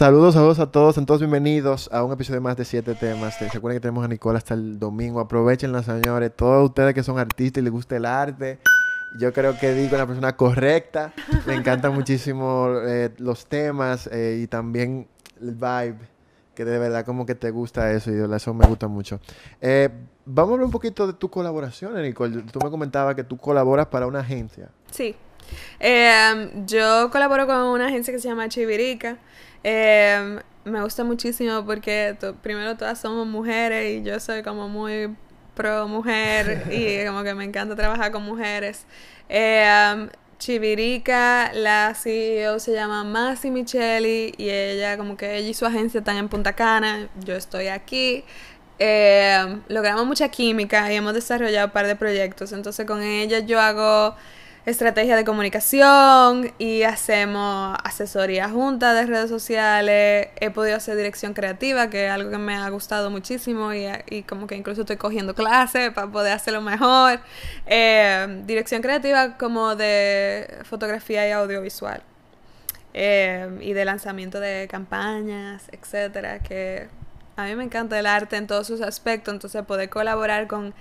Saludos, saludos a todos, todos bienvenidos a un episodio más de Siete Temas. Recuerden que tenemos a Nicole hasta el domingo. Aprovechenla, señores. Todos ustedes que son artistas y les gusta el arte. Yo creo que digo la persona correcta. Me encantan muchísimo eh, los temas eh, y también el vibe. Que de verdad como que te gusta eso y eso me gusta mucho. Eh, vamos a hablar un poquito de tu colaboración, Nicole. Tú me comentabas que tú colaboras para una agencia. Sí. Yo colaboro con una agencia que se llama Chivirica. me gusta muchísimo porque primero todas somos mujeres y yo soy como muy pro mujer y como que me encanta trabajar con mujeres. Eh, Chivirica, la CEO se llama Masi Micheli y ella como que ella y su agencia están en Punta Cana, yo estoy aquí. Eh, logramos mucha química y hemos desarrollado un par de proyectos, entonces con ella yo hago estrategia de comunicación y hacemos asesoría junta de redes sociales. He podido hacer dirección creativa, que es algo que me ha gustado muchísimo y, y como que incluso estoy cogiendo clases para poder hacerlo mejor. Eh, dirección creativa como de fotografía y audiovisual. Eh, y de lanzamiento de campañas, etcétera, que a mí me encanta el arte en todos sus aspectos, entonces poder colaborar con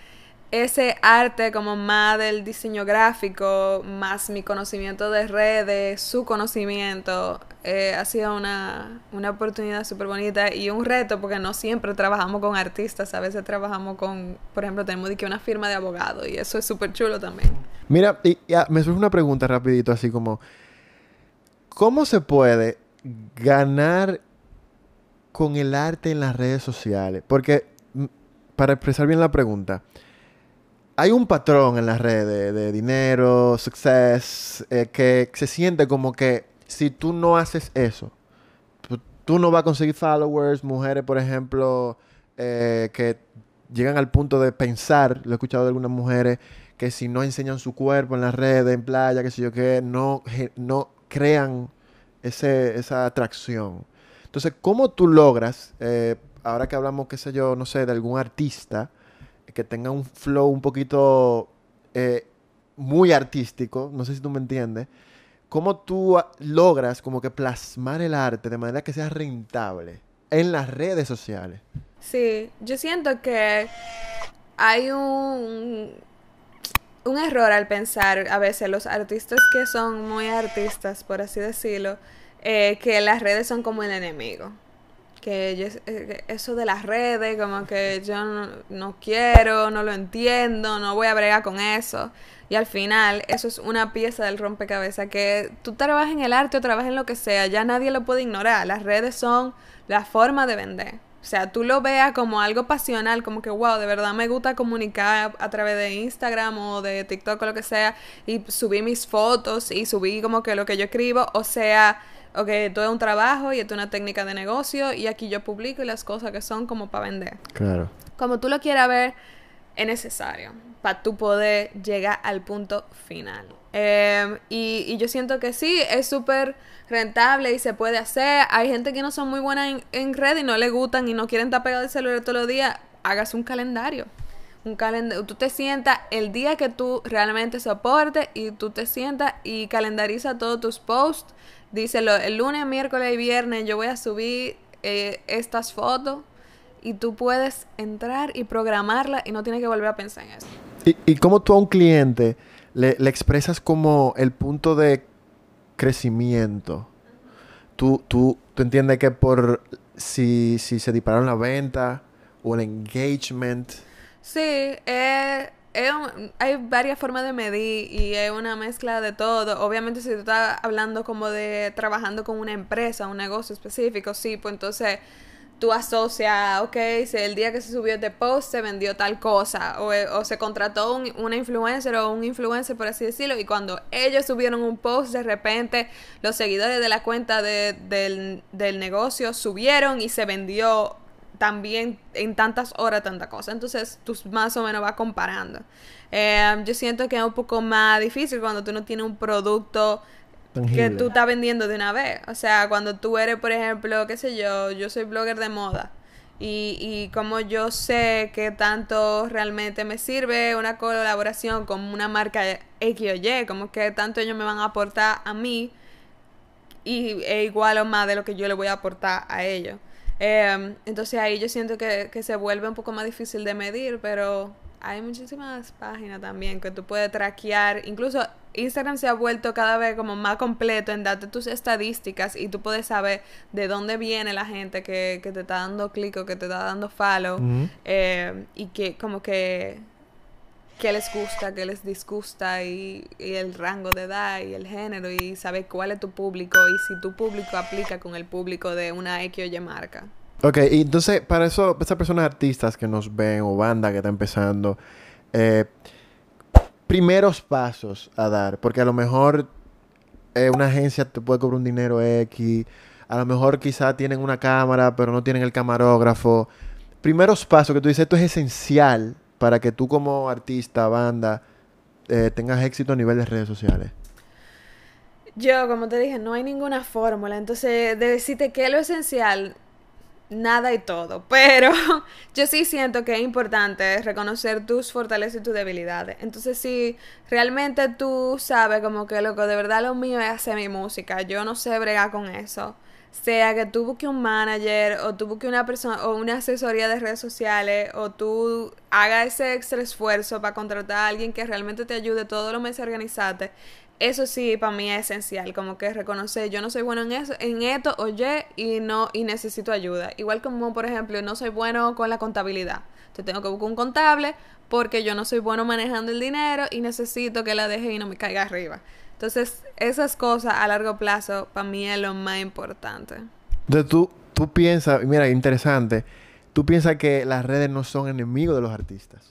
ese arte como más del diseño gráfico, más mi conocimiento de redes, su conocimiento, eh, ha sido una, una oportunidad súper bonita y un reto porque no siempre trabajamos con artistas, a veces trabajamos con, por ejemplo, tenemos que una firma de abogados y eso es súper chulo también. Mira, y, me surge una pregunta rapidito, así como, ¿cómo se puede ganar con el arte en las redes sociales? Porque, para expresar bien la pregunta, hay un patrón en las redes de dinero, success, eh, que se siente como que si tú no haces eso, tú, no vas a conseguir followers, mujeres, por ejemplo, eh, que llegan al punto de pensar, lo he escuchado de algunas mujeres, que si no enseñan su cuerpo en las redes, en playa, qué sé yo qué, no, no crean ese, esa atracción. Entonces, ¿cómo tú logras, eh, ahora que hablamos, qué sé yo, no sé, de algún artista, que tenga un flow un poquito eh, muy artístico, no sé si tú me entiendes, ¿cómo tú logras como que plasmar el arte de manera que sea rentable en las redes sociales? Sí, yo siento que hay un, un error al pensar a veces los artistas que son muy artistas, por así decirlo, eh, que las redes son como el enemigo que eh, eso de las redes, como que yo no, quiero, no lo entiendo, no voy a bregar con eso. Y al final, eso es una pieza del rompecabezas que tú trabajas en el arte o trabajas en lo que sea, ya nadie lo puede ignorar. Las redes son la forma de vender. O sea, tú lo veas como algo pasional, como que, wow, de verdad me gusta comunicar a través de Instagram o de TikTok o lo que sea, y subí mis fotos y subí como que lo que yo escribo, o sea, ok, esto es un trabajo y esto es una técnica de negocio y aquí yo publico y las cosas que son como para vender. Claro. Como tú lo quieras ver, es necesario para tú poder llegar al punto final. Em, y, yo siento que sí, es súper rentable y se puede hacer. Hay gente que no son muy buenas en, en red y no le gustan y no quieren estar pegados al celular todos los días. Hagas un calendario un calendario, tú te sientas el día que tú realmente soportes y tú te sientas y calendariza todos tus posts Díselo, el lunes, miércoles y viernes yo voy a subir eh, estas fotos y tú puedes entrar y programarla y no tienes que volver a pensar en eso. ¿Y, y cómo tú a un cliente le, expresas como el punto de crecimiento? Tú, tú, tú entiendes que por si, si se dispararon la venta o el engagement. Sí, eh, hay varias formas de medir y es una mezcla de todo. Obviamente, si tú estás hablando como de trabajando con una empresa, un negocio específico, sí, pues entonces tú asocias, ok, si el día que se subió este post se vendió tal cosa, o, o se contrató un, una influencer o un influencer, por así decirlo, y cuando ellos subieron un post, de repente los seguidores de la cuenta de, del, del negocio subieron y se vendió también en tantas horas tanta cosa. Entonces tú más o menos vas comparando. Eh, yo siento que es un poco más difícil cuando tú no tienes un producto que tú estás vendiendo de una vez. O sea, cuando tú eres, por ejemplo, qué sé yo, yo soy blogger de moda. Y, y como yo sé que tanto realmente me sirve una colaboración con una marca X o Y, como que tanto ellos me van a aportar a mí y es igual o más de lo que yo le voy a aportar a ellos. Em, entonces ahí yo siento que, que se vuelve un poco más difícil de medir, pero hay muchísimas páginas también que tú puedes traquear. Incluso Instagram se ha vuelto cada vez como más completo en darte tus estadísticas y tú puedes saber de dónde viene la gente que, que te está dando clic o que te está dando follow. Eh, y que como que qué les gusta, qué les disgusta y, el rango de edad y el género y saber cuál es tu público y si tu público aplica con el público de una X o Y marca. Ok, y entonces para eso, esas personas artistas que nos ven o banda que está empezando, eh, primeros pasos a dar, porque a lo mejor eh, una agencia te puede cobrar un dinero X, a lo mejor quizá tienen una cámara pero no tienen el camarógrafo. Primeros pasos que tú dices, esto es esencial para que tú como artista, banda, eh, tengas éxito a nivel de redes sociales. Yo, como te dije, no hay ninguna fórmula. Entonces, de decirte qué es lo esencial, nada y todo, pero yo sí siento que es importante reconocer tus fortalezas y tus debilidades. Entonces, si realmente tú sabes como que lo que de verdad lo mío es hacer mi música, yo no sé bregar con eso. Sea que tú busques un manager o tú busques una persona o una asesoría de redes sociales o tú hagas ese extra esfuerzo para contratar a alguien que realmente te ayude todos los meses a organizarte eso sí para mí es esencial, como que reconocer, yo no soy bueno en eso, en esto, oye, y no, y necesito ayuda. Igual como, por ejemplo, no soy bueno con la contabilidad. Entonces tengo que buscar un contable porque yo no soy bueno manejando el dinero y necesito que la deje y no me caiga arriba. Entonces, esas cosas a largo plazo para mí es lo más importante. Entonces tú, tú piensas, mira, interesante, tú piensas que las redes no son enemigos de los artistas.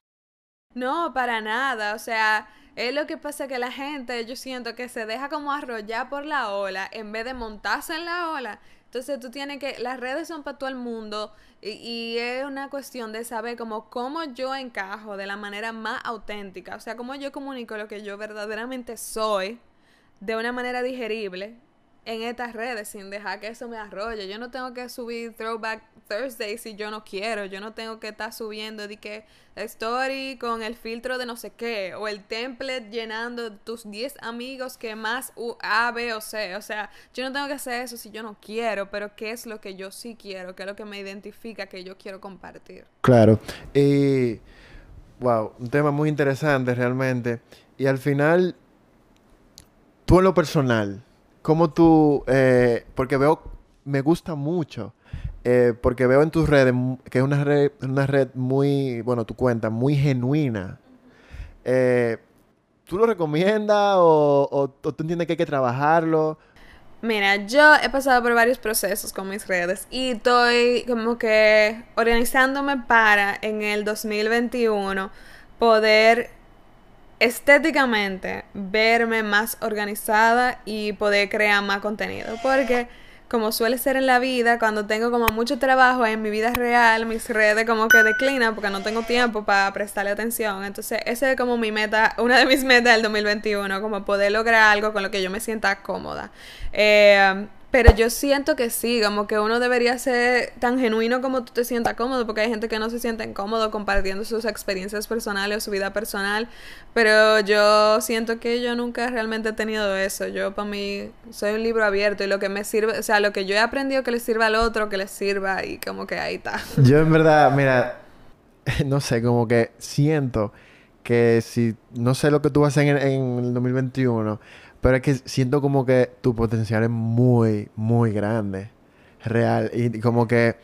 No, para nada. O sea, es lo que pasa que la gente, yo siento que se deja como arrollar por la ola en vez de montarse en la ola. Entonces tú tienes que, las redes son para todo el mundo y, y, es una cuestión de saber como cómo yo encajo de la manera más auténtica, o sea, cómo yo comunico lo que yo verdaderamente soy de una manera digerible en estas redes sin dejar que eso me arrolle. Yo no tengo que subir Throwback Thursday si yo no quiero. Yo no tengo que estar subiendo de que story con el filtro de no sé qué o el template llenando tus 10 amigos que más U, A, B o C. O sea, yo no tengo que hacer eso si yo no quiero, pero qué es lo que yo sí quiero, qué es lo que me identifica que yo quiero compartir. Claro. Y wow, un tema muy interesante realmente. Y al final, tú en lo personal, ¿Cómo tú, eh, porque veo, me gusta mucho, eh, porque veo en tus redes que es una red, una red muy, bueno, tu cuenta, muy genuina. Eh, ¿Tú lo recomiendas o, o, tú entiendes que hay que trabajarlo? Mira, yo he pasado por varios procesos con mis redes y estoy como que organizándome para en el 2021 poder estéticamente verme más organizada y poder crear más contenido. Porque como suele ser en la vida, cuando tengo como mucho trabajo en mi vida real, mis redes como que declinan porque no tengo tiempo para prestarle atención. Entonces, ese es como mi meta, una de mis metas del 2021, como poder lograr algo con lo que yo me sienta cómoda. Eh, pero yo siento que sí, como que uno debería ser tan genuino como tú te sientas cómodo, porque hay gente que no se siente cómodo compartiendo sus experiencias personales o su vida personal, pero yo siento que yo nunca realmente he tenido eso. Yo para mí soy un libro abierto y lo que me sirve, o sea, lo que yo he aprendido que le sirva al otro, que le sirva y como que ahí está. Yo en verdad, mira, no sé, como que siento que si no sé lo que tú vas a hacer en, en el 2021 pero es que siento como que tu potencial es muy, muy grande. Real. Y como que.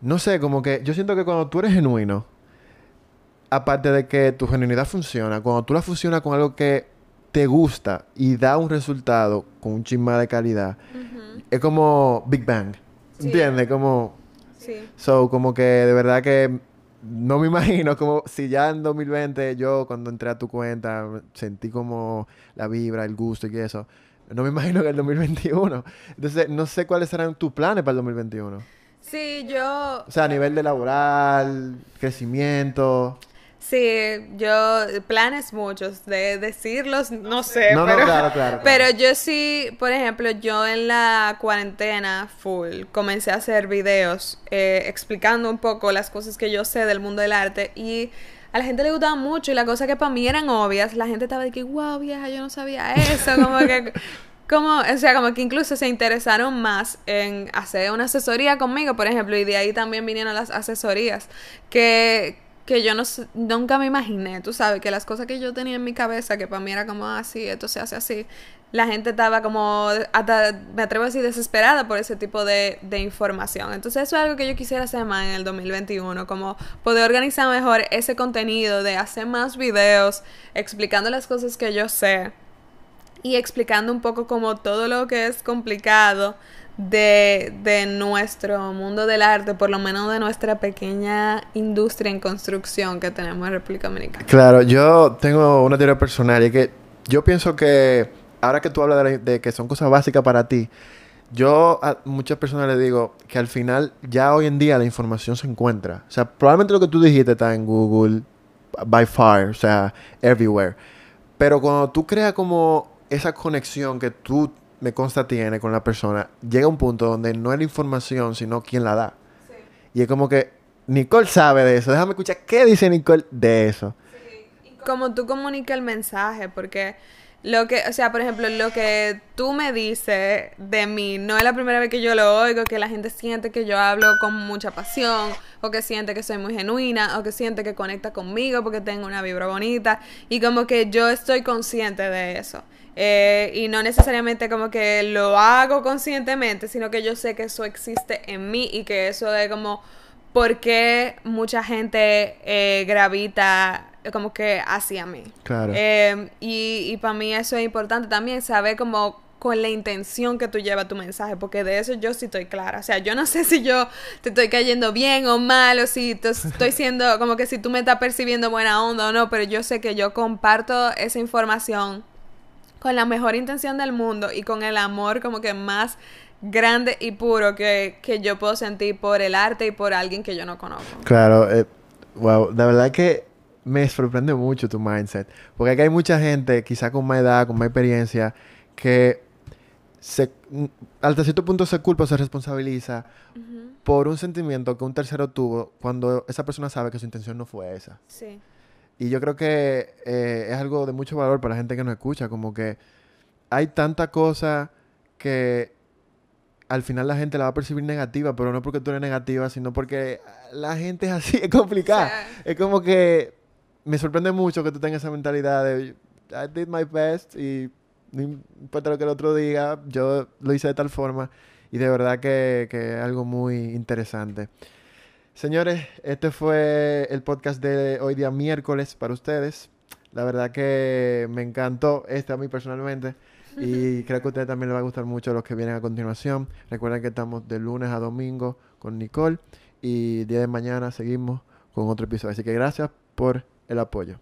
No sé, como que. Yo siento que cuando tú eres genuino. Aparte de que tu genuinidad funciona, cuando tú la fusionas con algo que te gusta y da un resultado con un chisma de calidad, es como Big Bang. ¿Entiendes? Como. Sí. So, como que de verdad que no me imagino como si ya en 2020 yo cuando entré a tu cuenta sentí como la vibra, el gusto y eso. No me imagino que el 2021. Entonces, no sé cuáles serán tus planes para el 2021. Sí, yo... O sea, a nivel de laboral, crecimiento. Sí, yo, planes muchos, de decirlos, no sé, no, pero, no, claro, claro, pero yo sí, por ejemplo, yo en la cuarentena full comencé a hacer videos eh, explicando un poco las cosas que yo sé del mundo del arte y a la gente le gustaba mucho y las cosas que para mí eran obvias, la gente estaba de que, wow, vieja, yo no sabía eso, como que como, o sea, como que incluso se interesaron más en hacer una asesoría conmigo, por ejemplo, y de ahí también vinieron las asesorías, que, que yo no, nunca me imaginé, tú sabes, que las cosas que yo tenía en mi cabeza, que para mí era como así, ah, esto se hace así, la gente estaba como, hasta me atrevo a decir, desesperada por ese tipo de, de, información. Entonces eso es algo que yo quisiera hacer más en el 2021, como poder organizar mejor ese contenido, de hacer más videos explicando las cosas que yo sé y explicando un poco como todo lo que es complicado de, de nuestro mundo del arte, por lo menos de nuestra pequeña industria en construcción que tenemos en República Dominicana. Claro, yo tengo una teoría personal y que yo pienso que ahora que tú hablas de, de, que son cosas básicas para ti, yo a muchas personas les digo que al final ya hoy en día la información se encuentra. O sea, probablemente lo que tú dijiste está en Google, by far, o sea, everywhere. Pero cuando tú creas como esa conexión que tú me consta tiene con la persona, llega un punto donde no es la información, sino quién la da. Sí. Y es como que Nicole sabe de eso. Déjame escuchar qué dice Nicole de eso. Sí. Como tú comunicas el mensaje, porque lo que, o sea, por ejemplo, lo que tú me dices de mí, no es la primera vez que yo lo oigo, que la gente siente que yo hablo con mucha pasión, o que siente que soy muy genuina, o que siente que conecta conmigo porque tengo una vibra bonita, y como que yo estoy consciente de eso. Eh, y no necesariamente como que lo hago conscientemente, sino que yo sé que eso existe en mí y que eso es como por qué mucha gente eh, gravita como que hacia mí. Claro. Eh, y, y para mí eso es importante también, saber como con la intención que tú llevas tu mensaje, porque de eso yo sí estoy clara. O sea, yo no sé si yo te estoy cayendo bien o mal, o si te estoy siendo como que si tú me estás percibiendo buena onda o no, pero yo sé que yo comparto esa información con la mejor intención del mundo y con el amor como que más grande y puro que, que yo puedo sentir por el arte y por alguien que yo no conozco. Claro, eh, wow, la verdad que me sorprende mucho tu mindset. Porque aquí hay mucha gente, quizá con más edad, con más experiencia, que se, hasta cierto punto se culpa o se responsabiliza uh -huh. por un sentimiento que un tercero tuvo cuando esa persona sabe que su intención no fue esa. Sí. Y yo creo que eh, es algo de mucho valor para la gente que nos escucha, como que hay tanta cosa que al final la gente la va a percibir negativa, pero no porque tú eres negativa, sino porque la gente es así, es complicada. Es como que me sorprende mucho que tú tengas esa mentalidad de I did my best y no importa lo que el otro diga, yo lo hice de tal forma y de verdad que, que es algo muy interesante. Señores, este fue el podcast de hoy día miércoles para ustedes. La verdad que me encantó este a mí personalmente y creo que a ustedes también les va a gustar mucho los que vienen a continuación. Recuerden que estamos de lunes a domingo con Nicole y día de mañana seguimos con otro episodio. Así que gracias por el apoyo.